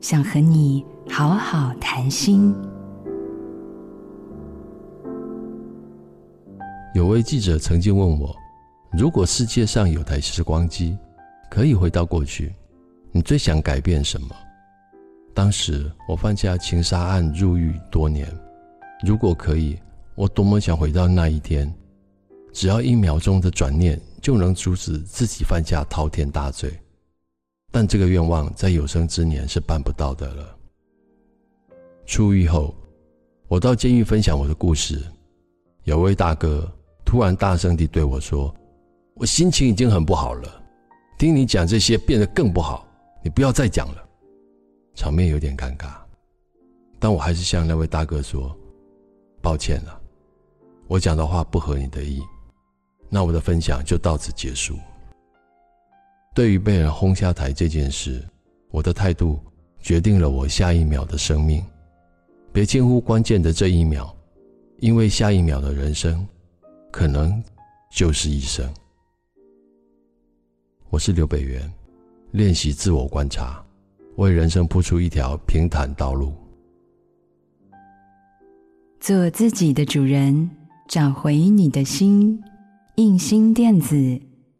想和你好好谈心。有位记者曾经问我：“如果世界上有台时光机，可以回到过去，你最想改变什么？”当时我犯下情杀案入狱多年，如果可以，我多么想回到那一天，只要一秒钟的转念就能阻止自己犯下滔天大罪。但这个愿望在有生之年是办不到的了。出狱后，我到监狱分享我的故事，有位大哥突然大声地对我说：“我心情已经很不好了，听你讲这些变得更不好，你不要再讲了。”场面有点尴尬，但我还是向那位大哥说：“抱歉了，我讲的话不合你的意。”那我的分享就到此结束。对于被人轰下台这件事，我的态度决定了我下一秒的生命。别轻忽关键的这一秒，因为下一秒的人生，可能就是一生。我是刘北元，练习自我观察。为人生铺出一条平坦道路，做自己的主人，找回你的心。印心电子